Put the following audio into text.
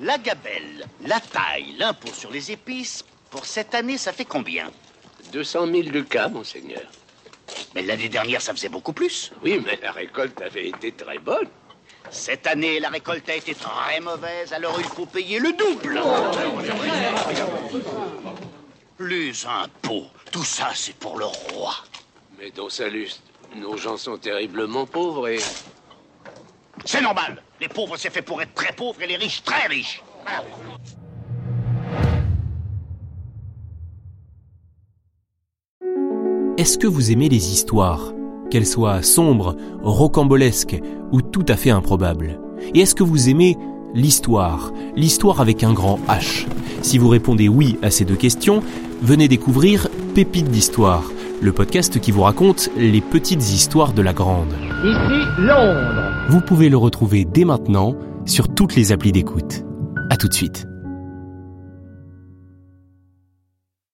La gabelle, la taille, l'impôt sur les épices, pour cette année, ça fait combien? 200 000 ducats, monseigneur. Mais l'année dernière, ça faisait beaucoup plus. Oui, mais la récolte avait été très bonne. Cette année, la récolte a été très mauvaise, alors il faut payer le double. Les impôts, tout ça, c'est pour le roi. Mais dans Saluste, nos gens sont terriblement pauvres et... C'est normal. Les pauvres, c'est fait pour être très pauvres et les riches, très riches. Est-ce que vous aimez les histoires Qu'elles soient sombres, rocambolesques ou tout à fait improbables Et est-ce que vous aimez l'histoire L'histoire avec un grand H Si vous répondez oui à ces deux questions, venez découvrir Pépites d'Histoire, le podcast qui vous raconte les petites histoires de la grande. Ici Londres. Vous pouvez le retrouver dès maintenant sur toutes les applis d'écoute. À tout de suite.